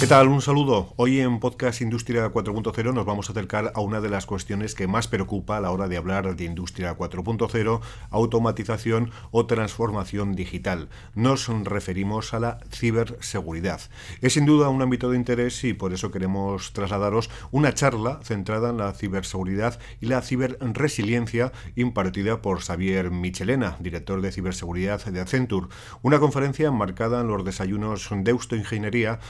¿Qué tal? Un saludo. Hoy en Podcast Industria 4.0 nos vamos a acercar a una de las cuestiones que más preocupa a la hora de hablar de Industria 4.0, automatización o transformación digital. Nos referimos a la ciberseguridad. Es sin duda un ámbito de interés y por eso queremos trasladaros una charla centrada en la ciberseguridad y la ciberresiliencia impartida por Xavier Michelena, director de ciberseguridad de Accenture. Una conferencia enmarcada en los desayunos Deusto Ingeniería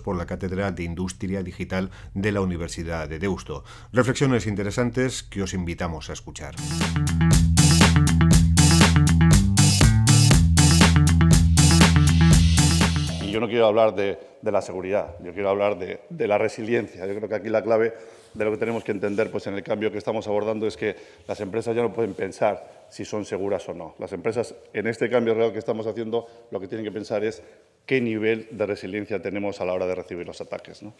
por la Cátedra de Industria Digital de la Universidad de Deusto. Reflexiones interesantes que os invitamos a escuchar. Y yo no quiero hablar de, de la seguridad, yo quiero hablar de, de, la resiliencia. Yo creo que aquí la clave de lo que tenemos que entender pues, en el cambio que estamos abordando es que las empresas ya no pueden pensar si son seguras o no. Las empresas, en este cambio real que estamos haciendo, lo que tienen que pensar es qué nivel de resiliencia tenemos a la hora de recibir los ataques. ¿no?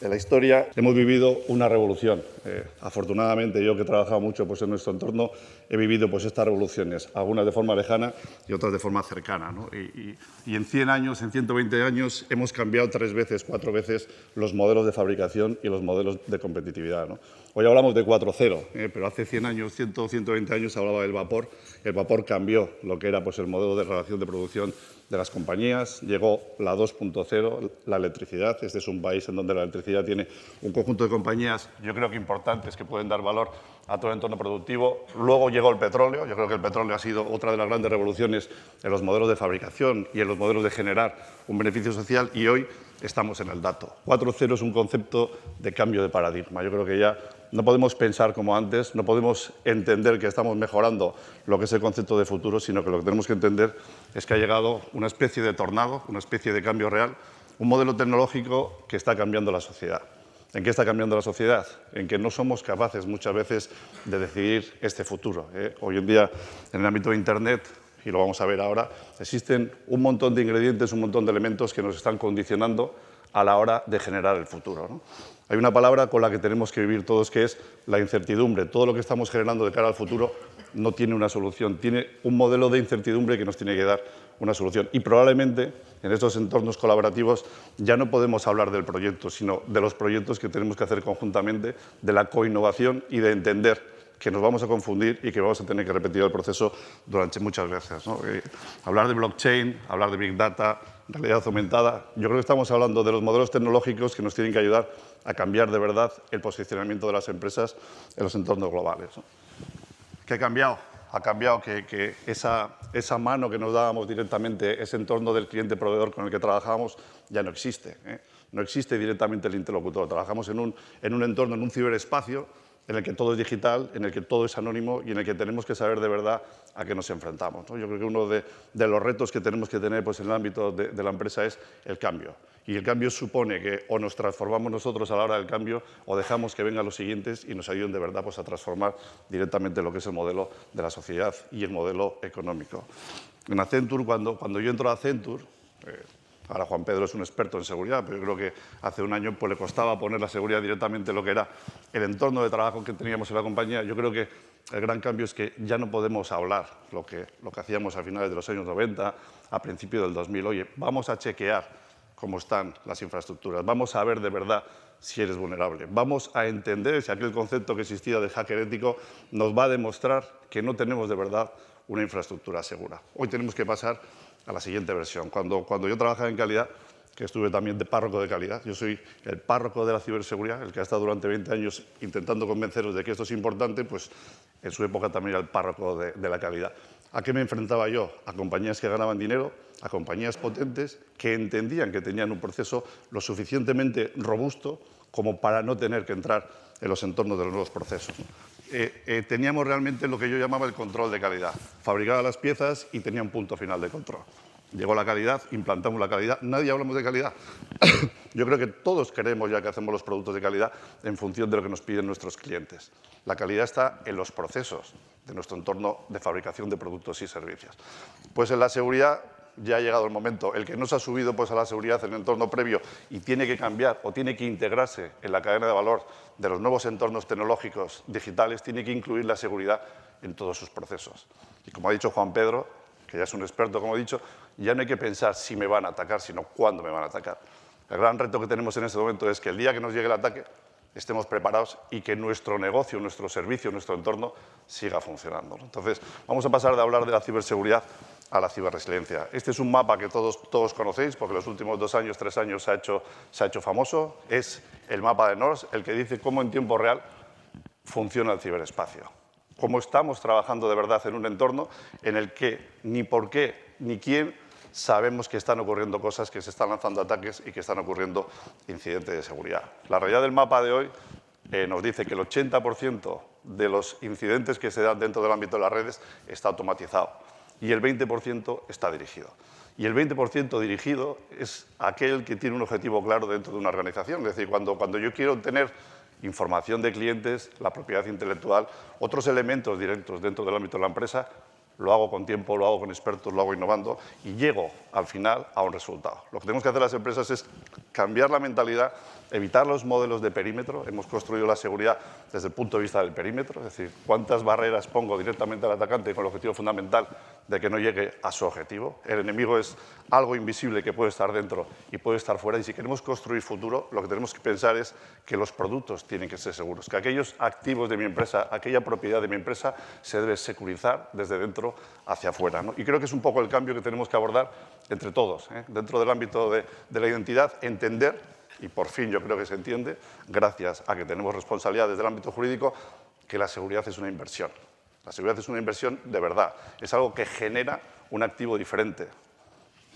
En la historia hemos vivido una revolución. Eh, afortunadamente, yo que he trabajado mucho pues, en nuestro entorno, he vivido pues, estas revoluciones, algunas de forma lejana y otras de forma cercana. ¿no? Y, y, y, en 100 años, en 120 años, hemos cambiado tres veces, cuatro veces los modelos de fabricación y los modelos de competitividad. ¿no? Hoy hablamos de 4.0, eh, pero hace 100 años, 100, 120 años, se hablaba del vapor. El vapor cambió lo que era pues, el modelo de relación de producción de las compañías, llegó la 2.0, la electricidad. Este es un país en donde la electricidad tiene un conjunto de compañías, yo creo que importantes, que pueden dar valor a todo el entorno productivo. Luego llegó el petróleo, yo creo que el petróleo ha sido otra de las grandes revoluciones en los modelos de fabricación y en los modelos de generar un beneficio social y hoy estamos en el dato. 4.0 es un concepto de cambio de paradigma. Yo creo que ya no podemos pensar como antes, no podemos entender que estamos mejorando lo que es el concepto de futuro, sino que lo que tenemos que entender es que ha llegado una especie de tornado, una especie de cambio real, un modelo tecnológico que está cambiando la sociedad. ¿En qué está cambiando la sociedad? En que no somos capaces muchas veces de decidir este futuro. ¿eh? Hoy en día, en el ámbito de Internet, y lo vamos a ver ahora, existen un montón de ingredientes, un montón de elementos que nos están condicionando a la hora de generar el futuro. ¿no? Hay una palabra con la que tenemos que vivir todos que es la incertidumbre. Todo lo que estamos generando de cara al futuro no tiene una solución, tiene un modelo de incertidumbre que nos tiene que dar una solución. Y probablemente en estos entornos colaborativos ya no podemos hablar del proyecto, sino de los proyectos que tenemos que hacer conjuntamente, de la coinnovación y de entender que nos vamos a confundir y que vamos a tener que repetir el proceso durante muchas veces. Eh, hablar de blockchain, hablar de big data, realidad aumentada, yo creo que estamos hablando de los modelos tecnológicos que nos tienen que ayudar a cambiar de verdad el posicionamiento de las empresas en los entornos globales. ¿no? ¿Qué ha cambiado? Ha cambiado que, que esa, esa, mano que nos dábamos directamente, ese entorno del cliente-proveedor con el que trabajábamos, ya no existe. ¿eh? No existe directamente el interlocutor. Trabajamos en un, en un entorno, en un ciberespacio, en el que todo es digital, en el que todo es anónimo y en el que tenemos que saber de verdad a qué nos enfrentamos. ¿no? Yo creo que uno de, de, los retos que tenemos que tener pues, en el ámbito de, de, la empresa es el cambio. Y el cambio supone que o nos transformamos nosotros a la hora del cambio o dejamos que vengan los siguientes y nos ayuden de verdad pues, a transformar directamente lo que es el modelo de la sociedad y el modelo económico. En Accenture, cuando, cuando yo entro a Accenture, eh, Ahora Juan Pedro es un experto en seguridad, pero yo creo que hace un año pues, le costaba poner la seguridad directamente en lo que era el entorno de trabajo que teníamos en la compañía. Yo creo que el gran cambio es que ya no podemos hablar lo que, lo que hacíamos a finales de los años 90, a principios del 2000. Oye, vamos a chequear cómo están las infraestructuras, vamos a ver de verdad si eres vulnerable, vamos a entender si aquel concepto que existía de hacker ético nos va a demostrar que no tenemos de verdad una infraestructura segura. Hoy tenemos que pasar a la siguiente versión. Cuando, cuando yo trabajaba en calidad, que estuve también de párroco de calidad, yo soy el párroco de la ciberseguridad, el que ha estado durante 20 años intentando convenceros de que esto es importante, pues en su época también era el párroco de, de la calidad. ¿A qué me enfrentaba yo? A compañías que ganaban dinero, a compañías potentes que entendían que tenían un proceso lo suficientemente robusto como para no tener que entrar en los entornos de los nuevos procesos. Eh, eh, teníamos realmente lo que yo llamaba el control de calidad. Fabricaba las piezas y tenía un punto final de control. Llegó la calidad, implantamos la calidad. Nadie hablamos de calidad. Yo creo que todos queremos ya que hacemos los productos de calidad en función de lo que nos piden nuestros clientes. La calidad está en los procesos de nuestro entorno de fabricación de productos y servicios. Pues en la seguridad ya ha llegado el momento. El que no se ha subido pues, a la seguridad en el entorno previo y tiene que cambiar o tiene que integrarse en la cadena de valor de los nuevos entornos tecnológicos digitales, tiene que incluir la seguridad en todos sus procesos. Y como ha dicho Juan Pedro, que ya es un experto, como he dicho, ya no hay que pensar si me van a atacar, sino cuándo me van a atacar. El gran reto que tenemos en este momento es que el día que nos llegue el ataque estemos preparados y que nuestro negocio, nuestro servicio, nuestro entorno siga funcionando. Entonces, vamos a pasar de hablar de la ciberseguridad a la ciberresiliencia. Este es un mapa que todos, todos conocéis porque los últimos dos años, tres años se ha, hecho, se ha hecho famoso. Es el mapa de NORS, el que dice cómo en tiempo real funciona el ciberespacio. Cómo estamos trabajando de verdad en un entorno en el que ni por qué ni quién sabemos que están ocurriendo cosas, que se están lanzando ataques y que están ocurriendo incidentes de seguridad. La realidad del mapa de hoy eh, nos dice que el 80% de los incidentes que se dan dentro del ámbito de las redes está automatizado y el 20% está dirigido. Y el 20% dirigido es aquel que tiene un objetivo claro dentro de una organización. Es decir, cuando, cuando yo quiero tener información de clientes, la propiedad intelectual, otros elementos directos dentro del ámbito de la empresa, lo hago con tiempo, lo hago con expertos, lo hago innovando y llego al final a un resultado. Lo que tenemos que hacer las empresas es cambiar la mentalidad, evitar los modelos de perímetro. Hemos construido la seguridad desde el punto de vista del perímetro, es decir, cuántas barreras pongo directamente al atacante con el objetivo fundamental de que no llegue a su objetivo. El enemigo es algo invisible que puede estar dentro y puede estar fuera. Y si queremos construir futuro, lo que tenemos que pensar es que los productos tienen que ser seguros, que aquellos activos de mi empresa, aquella propiedad de mi empresa, se debe securizar desde dentro hacia afuera. Y creo que es un poco el cambio que tenemos que abordar entre todos, ¿eh? dentro del ámbito de, de la identidad, entender y por fin yo creo que se entiende, gracias a que tenemos responsabilidad desde el ámbito jurídico, que la seguridad es una inversión. La seguridad es una inversión de verdad, es algo que genera un activo diferente.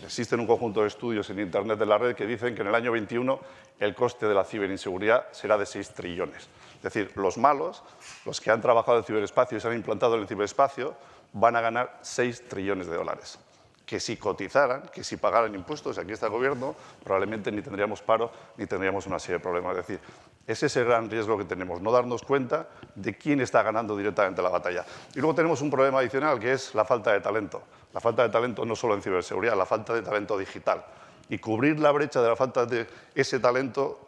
Existen un conjunto de estudios en Internet de la red que dicen que en el año 21 el coste de la ciberinseguridad será de 6 trillones. Es decir, los malos, los que han trabajado en el ciberespacio y se han implantado en el ciberespacio, van a ganar 6 trillones de dólares que si cotizaran, que si pagaran impuestos, aquí está el gobierno, probablemente ni tendríamos paro ni tendríamos una serie de problemas. Es decir, ese es el gran riesgo que tenemos, no darnos cuenta de quién está ganando directamente la batalla. Y luego tenemos un problema adicional, que es la falta de talento. La falta de talento no solo en ciberseguridad, la falta de talento digital. Y cubrir la brecha de la falta de ese talento,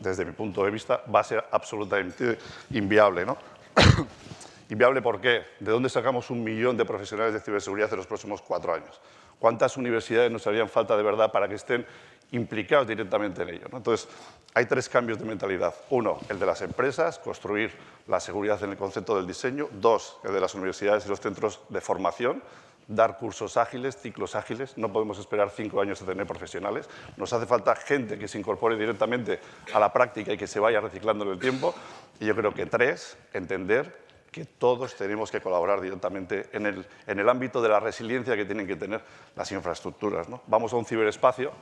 desde mi punto de vista, va a ser absolutamente inviable. ¿no? ¿Inviable por qué? ¿De dónde sacamos un millón de profesionales de ciberseguridad en los próximos cuatro años? ¿Cuántas universidades nos harían falta de verdad para que estén implicados directamente en ello? Entonces, hay tres cambios de mentalidad. Uno, el de las empresas, construir la seguridad en el concepto del diseño. Dos, el de las universidades y los centros de formación, dar cursos ágiles, ciclos ágiles. No podemos esperar cinco años a tener profesionales. Nos hace falta gente que se incorpore directamente a la práctica y que se vaya reciclando en el tiempo. Y yo creo que tres, entender que todos tenemos que colaborar directamente en el, en el ámbito de la resiliencia que tienen que tener las infraestructuras. ¿no? Vamos a un ciberespacio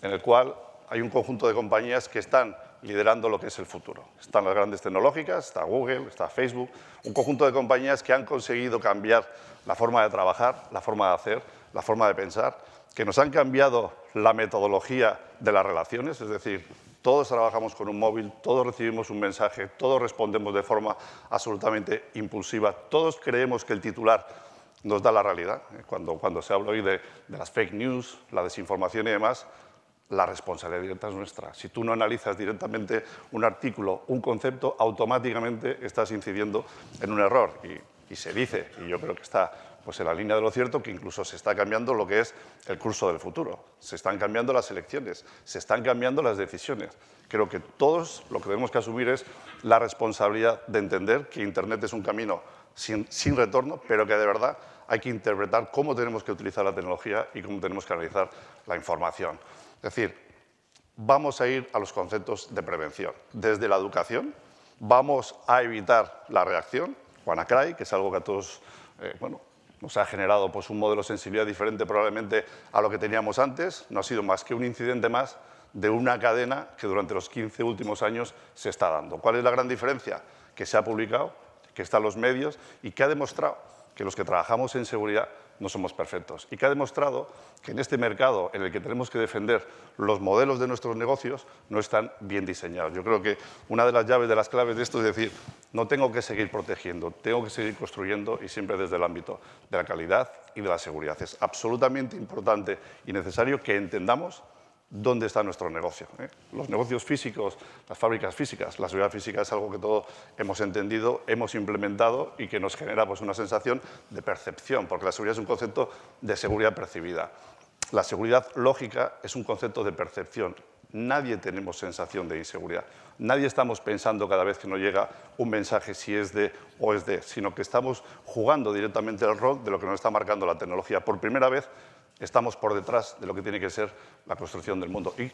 en el cual hay un conjunto de compañías que están liderando lo que es el futuro. Están las grandes tecnológicas, está Google, está Facebook, un conjunto de compañías que han conseguido cambiar la forma de trabajar, la forma de hacer, la forma de pensar, que nos han cambiado la metodología de las relaciones, es decir, todos trabajamos con un móvil, todos recibimos un mensaje, todos respondemos de forma absolutamente impulsiva, todos creemos que el titular nos da la realidad. ¿eh? Cuando, cuando se habla hoy de, las fake news, la desinformación y demás, la responsabilidad directa es nuestra. Si tú no analizas directamente un artículo, un concepto, automáticamente estás incidiendo en un error. Y, se dice, y yo creo que está pues en la línea de lo cierto que incluso se está cambiando lo que es el curso del futuro. Se están cambiando las elecciones, se están cambiando las decisiones. Creo que todos lo que tenemos que asumir es la responsabilidad de entender que Internet es un camino sin, sin retorno, pero que de verdad hay que interpretar cómo tenemos que utilizar la tecnología y cómo tenemos que analizar la información. Es decir, vamos a ir a los conceptos de prevención. Desde la educación, vamos a evitar la reacción, WannaCry, que es algo que a todos eh, bueno, nos ha generado pues, un modelo de sensibilidad diferente probablemente a lo que teníamos antes. No ha sido más que un incidente más de una cadena que durante los 15 últimos años se está dando. ¿Cuál es la gran diferencia? Que se ha publicado, que está en los medios y que ha demostrado que los que trabajamos en seguridad no somos perfectos y que ha demostrado que en este mercado en el que tenemos que defender los modelos de nuestros negocios no están bien diseñados. Yo creo que una de las llaves, de las claves de esto es decir, no tengo que seguir protegiendo, tengo que seguir construyendo y siempre desde el ámbito de la calidad y de la seguridad. Es absolutamente importante y necesario que entendamos dónde está nuestro negocio. ¿eh? Los negocios físicos, las fábricas físicas, la seguridad física es algo que todos hemos entendido, hemos implementado y que nos genera pues, una sensación de percepción, porque la seguridad es un concepto de seguridad percibida. La seguridad lógica es un concepto de percepción. Nadie tenemos sensación de inseguridad. Nadie estamos pensando cada vez que nos llega un mensaje si es de o es de, sino que estamos jugando directamente el rol de lo que nos está marcando la tecnología. Por primera vez estamos por detrás de lo que tiene que ser la construcción del mundo. Y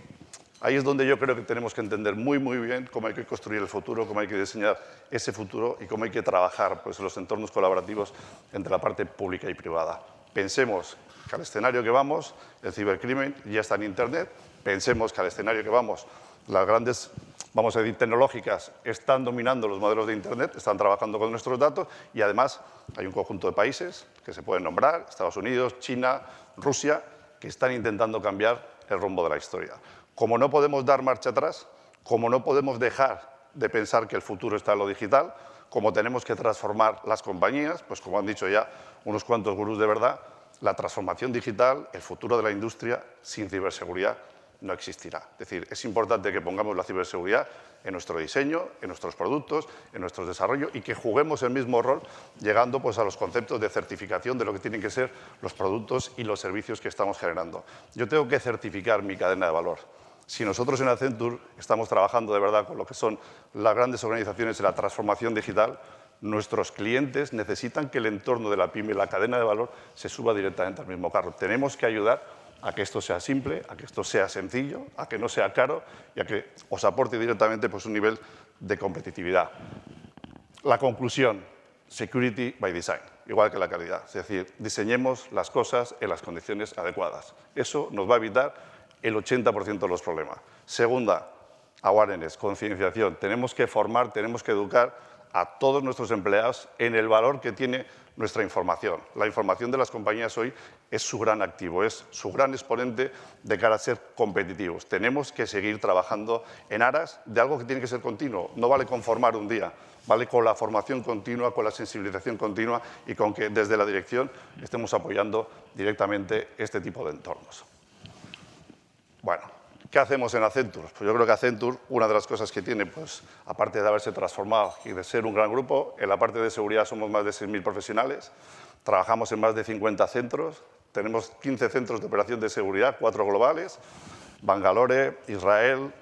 ahí es donde yo creo que tenemos que entender muy, muy bien cómo hay que construir el futuro, cómo hay que diseñar ese futuro y cómo hay que trabajar pues, los entornos colaborativos entre la parte pública y privada. Pensemos que al escenario que vamos, el cibercrimen ya está en Internet, pensemos que al escenario que vamos, las grandes vamos a decir, tecnológicas están dominando los modelos de Internet, están trabajando con nuestros datos y además hay un conjunto de países que se pueden nombrar, Estados Unidos, China, Rusia, que están intentando cambiar el rumbo de la historia. Como no podemos dar marcha atrás, como no podemos dejar de pensar que el futuro está en lo digital, como tenemos que transformar las compañías, pues como han dicho ya unos cuantos gurús de verdad, la transformación digital, el futuro de la industria sin ciberseguridad no existirá. Es decir, es importante que pongamos la ciberseguridad en nuestro diseño, en nuestros productos, en nuestros desarrollos y que juguemos el mismo rol llegando pues, a los conceptos de certificación de lo que tienen que ser los productos y los servicios que estamos generando. Yo tengo que certificar mi cadena de valor. Si nosotros en Accenture estamos trabajando de verdad con lo que son las grandes organizaciones de la transformación digital, nuestros clientes necesitan que el entorno de la pyme, la cadena de valor, se suba directamente al mismo carro. Tenemos que ayudar a que esto sea simple, a que esto sea sencillo, a que no sea caro y a que os aporte directamente pues, un nivel de competitividad. La conclusión, security by design, igual que la calidad. Es decir, diseñemos las cosas en las condiciones adecuadas. Eso nos va a evitar el 80% de los problemas. Segunda, awareness, concienciación. Tenemos que formar, tenemos que educar a todos nuestros empleados en el valor que tiene nuestra información. La información de las compañías hoy es su gran activo, es su gran exponente de cara a ser competitivos. Tenemos que seguir trabajando en aras de algo que tiene que ser continuo. No vale conformar un día, vale con la formación continua, con la sensibilización continua y con que desde la dirección estemos apoyando directamente este tipo de entornos. Bueno, ¿Qué hacemos en Accenture? Pues yo creo que Accenture, una de las cosas que tiene, pues, aparte de haberse transformado y de ser un gran grupo, en la parte de seguridad somos más de 6.000 profesionales, trabajamos en más de 50 centros, tenemos 15 centros de operación de seguridad, cuatro globales, Bangalore, Israel,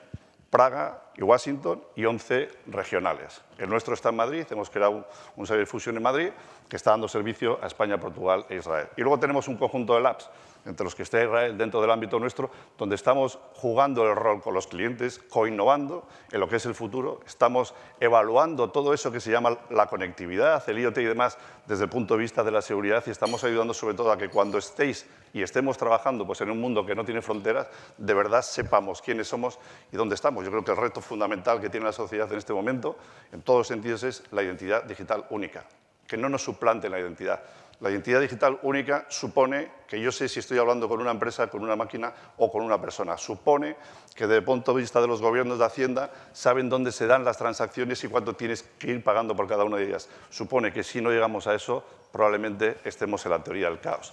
Praga y Washington y 11 regionales. El nuestro está en Madrid, hemos creado un, un Fusion en Madrid que está dando servicio a España, Portugal e Israel. Y luego tenemos un conjunto de labs entre los que está Israel dentro del ámbito nuestro, donde estamos jugando el rol con los clientes, coinnovando en lo que es el futuro, estamos evaluando todo eso que se llama la conectividad, el IoT y demás, desde el punto de vista de la seguridad y estamos ayudando sobre todo a que cuando estéis y estemos trabajando pues, en un mundo que no tiene fronteras, de verdad sepamos quiénes somos y dónde estamos. Yo creo que el reto fundamental que tiene la sociedad en este momento, en todos los sentidos, es la identidad digital única, que no nos suplante la identidad la identidad digital única supone que yo sé si estoy hablando con una empresa, con una máquina o con una persona. Supone que desde el punto de vista de los gobiernos de Hacienda saben dónde se dan las transacciones y cuánto tienes que ir pagando por cada una de ellas. Supone que si no llegamos a eso, probablemente estemos en la teoría del caos.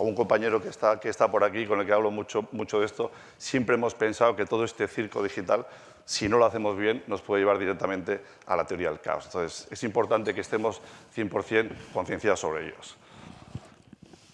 A un compañero que está, que está por aquí, con el que hablo mucho, mucho de esto, siempre hemos pensado que todo este circo digital si no lo hacemos bien, nos puede llevar directamente a la teoría del caos. Entonces, es importante que estemos 100% concienciados sobre ellos.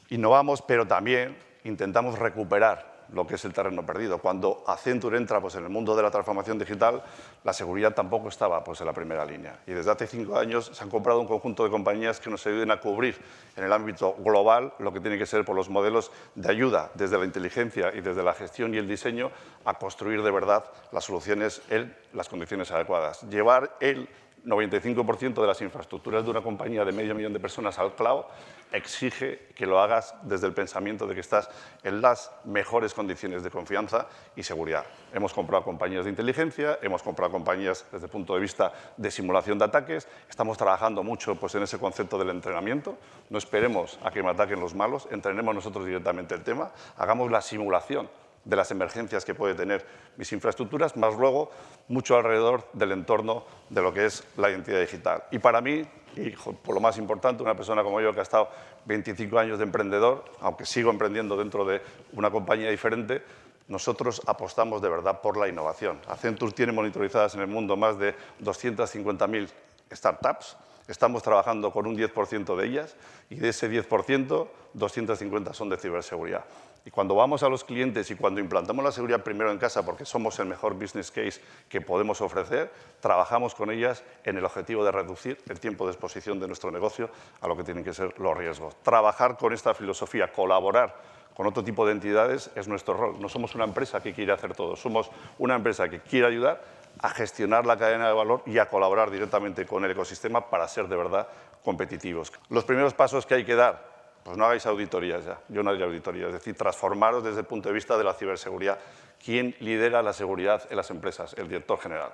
Innovamos, pero también intentamos recuperar lo que es el terreno perdido. Cuando Accenture entra pues, en el mundo de la transformación digital, la seguridad tampoco estaba pues, en la primera línea. Y desde hace cinco años se han comprado un conjunto de compañías que nos ayuden a cubrir en el ámbito global lo que tiene que ser por los modelos de ayuda desde la inteligencia y desde la gestión y el diseño a construir de verdad las soluciones en las condiciones adecuadas. Llevar el 95% de las infraestructuras de una compañía de medio millón de personas al cloud exige que lo hagas desde el pensamiento de que estás en las mejores condiciones de confianza y seguridad. Hemos comprado compañías de inteligencia, hemos comprado compañías desde el punto de vista de simulación de ataques, estamos trabajando mucho pues, en ese concepto del entrenamiento, no esperemos a que me ataquen los malos, entrenemos nosotros directamente el tema, hagamos la simulación de las emergencias que puede tener mis infraestructuras, más luego mucho alrededor del entorno de lo que es la identidad digital. Y para mí, y por lo más importante, una persona como yo que ha estado 25 años de emprendedor, aunque sigo emprendiendo dentro de una compañía diferente, nosotros apostamos de verdad por la innovación. Accenture tiene monitorizadas en el mundo más de 250.000 startups. Estamos trabajando con un 10% de ellas y de ese 10%, 250 son de ciberseguridad. Y cuando vamos a los clientes y cuando implantamos la seguridad primero en casa, porque somos el mejor business case que podemos ofrecer, trabajamos con ellas en el objetivo de reducir el tiempo de exposición de nuestro negocio a lo que tienen que ser los riesgos. Trabajar con esta filosofía, colaborar con otro tipo de entidades es nuestro rol. No somos una empresa que quiere hacer todo, somos una empresa que quiere ayudar a gestionar la cadena de valor y a colaborar directamente con el ecosistema para ser de verdad competitivos. Los primeros pasos que hay que dar pues no hagáis auditorías ya, yo no haría auditorías, es decir, transformaros desde el punto de vista de la ciberseguridad. ¿Quién lidera la seguridad en las empresas? El director general.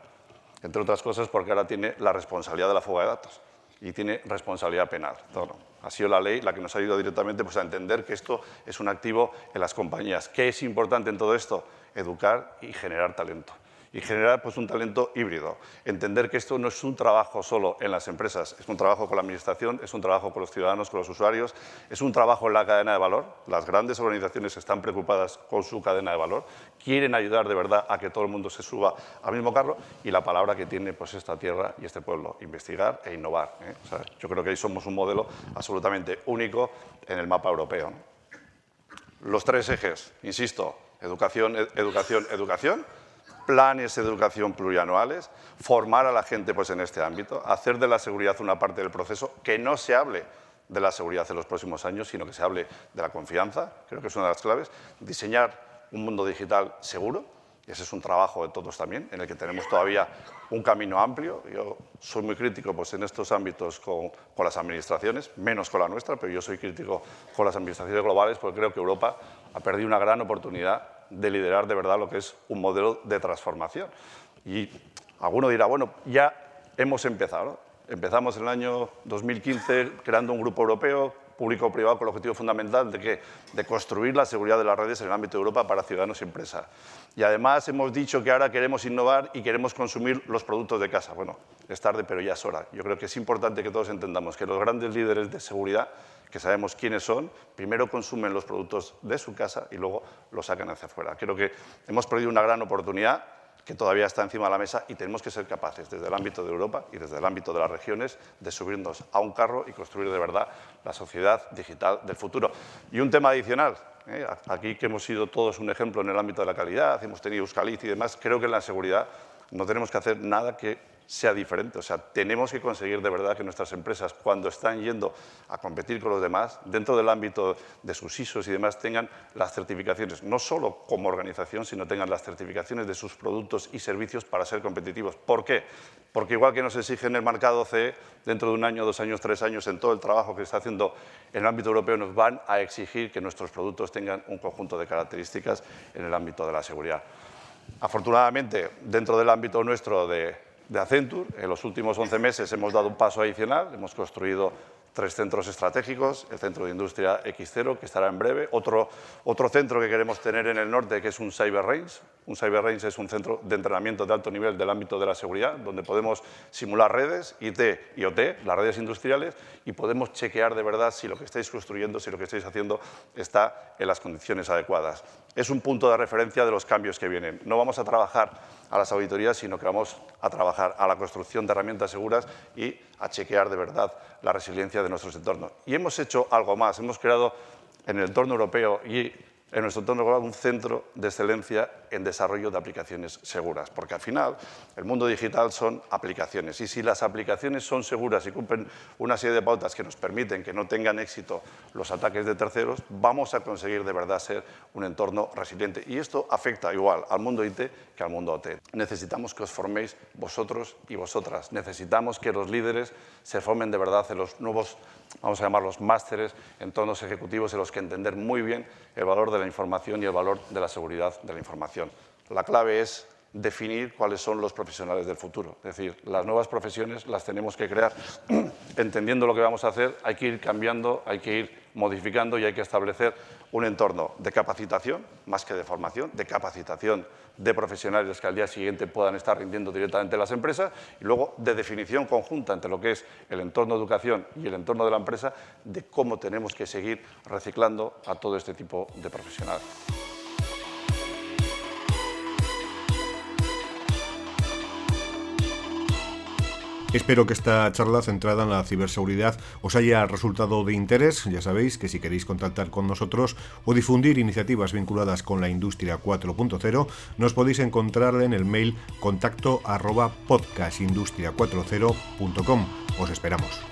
Entre otras cosas porque ahora tiene la responsabilidad de la fuga de datos y tiene responsabilidad penal. ha sido la ley la que nos ha ayudado directamente pues, a entender que esto es un activo en las compañías. ¿Qué es importante en todo esto? Educar y generar talento y generar pues, un talento híbrido. Entender que esto no es un trabajo solo en las empresas, es un trabajo con la administración, es un trabajo con los ciudadanos, con los usuarios, es un trabajo en la cadena de valor. Las grandes organizaciones están preocupadas con su cadena de valor, quieren ayudar de verdad a que todo el mundo se suba al mismo carro y la palabra que tiene pues, esta tierra y este pueblo, investigar e innovar. ¿eh? yo creo que ahí somos un modelo absolutamente único en el mapa europeo. Los tres ejes, insisto, educación, educación, educación planes de educación plurianuales, formar a la gente pues, en este ámbito, hacer de la seguridad una parte del proceso, que no se hable de la seguridad en los próximos años, sino que se hable de la confianza, creo que es una de las claves, diseñar un mundo digital seguro, ese es un trabajo de todos también, en el que tenemos todavía un camino amplio. Yo soy muy crítico pues, en estos ámbitos con, con, las administraciones, menos con la nuestra, pero yo soy crítico con las administraciones globales porque creo que Europa ha perdido una gran oportunidad de liderar de verdad lo que es un modelo de transformación. Y alguno dirá, bueno, ya hemos empezado. Empezamos el año 2015 creando un grupo europeo público-privado con el objetivo fundamental de, que, de construir la seguridad de las redes en el ámbito de Europa para ciudadanos y empresas. Y además hemos dicho que ahora queremos innovar y queremos consumir los productos de casa. Bueno, es tarde, pero ya es hora. Yo creo que es importante que todos entendamos que los grandes líderes de seguridad que sabemos quiénes son, primero consumen los productos de su casa y luego los sacan hacia afuera. Creo que hemos perdido una gran oportunidad que todavía está encima de la mesa y tenemos que ser capaces, desde el ámbito de Europa y desde el ámbito de las regiones, de subirnos a un carro y construir de verdad la sociedad digital del futuro. Y un tema adicional, ¿eh? aquí que hemos sido todos un ejemplo en el ámbito de la calidad, hemos tenido Euskaliz y demás, creo que en la seguridad no tenemos que hacer nada que sea diferente. O sea, tenemos que conseguir de verdad que nuestras empresas, cuando están yendo a competir con los demás, dentro del ámbito de sus ISOs y demás, tengan las certificaciones, no solo como organización, sino tengan las certificaciones de sus productos y servicios para ser competitivos. ¿Por qué? Porque igual que nos exigen el mercado CE, dentro de un año, dos años, tres años, en todo el trabajo que está haciendo en el ámbito europeo, nos van a exigir que nuestros productos tengan un conjunto de características en el ámbito de la seguridad. Afortunadamente, dentro del ámbito nuestro de, de Accenture, en los últimos 11 meses hemos dado un paso adicional, hemos construido tres centros estratégicos, el Centro de Industria X0, que estará en breve, otro, otro centro que queremos tener en el norte, que es un Cyber Range. Un Cyber Range es un centro de entrenamiento de alto nivel del ámbito de la seguridad, donde podemos simular redes, IT y OT, las redes industriales, y podemos chequear de verdad si lo que estáis construyendo, si lo que estáis haciendo está en las condiciones adecuadas. Es un punto de referencia de los cambios que vienen. No vamos a trabajar a las auditorías, sino que vamos a trabajar a la construcción de herramientas seguras y a chequear de verdad la resiliencia de nuestros entornos. Y hemos hecho algo más, hemos creado en el entorno europeo y en nuestro entorno global un centro de excelencia en desarrollo de aplicaciones seguras, porque al final el mundo digital son aplicaciones y si las aplicaciones son seguras y cumplen una serie de pautas que nos permiten que no tengan éxito los ataques de terceros, vamos a conseguir de verdad ser un entorno resiliente y esto afecta igual al mundo IT que al mundo OT. Necesitamos que os forméis vosotros y vosotras, necesitamos que los líderes se formen de verdad en los nuevos vamos a llamarlos másteres, entornos ejecutivos en los que entender muy bien el valor de la información y el valor de la seguridad de la información. La clave es definir cuáles son los profesionales del futuro. Es decir, las nuevas profesiones las tenemos que crear entendiendo lo que vamos a hacer, hay que ir cambiando, hay que ir modificando y hay que establecer un entorno de capacitación, más que de formación, de capacitación de profesionales que al día siguiente puedan estar rindiendo directamente en las empresas y luego de definición conjunta entre lo que es el entorno de educación y el entorno de la empresa de cómo tenemos que seguir reciclando a todo este tipo de profesionales. Espero que esta charla centrada en la ciberseguridad os haya resultado de interés. Ya sabéis que si queréis contactar con nosotros o difundir iniciativas vinculadas con la industria 4.0, nos podéis encontrar en el mail contacto arroba podcastindustria40.com. Os esperamos.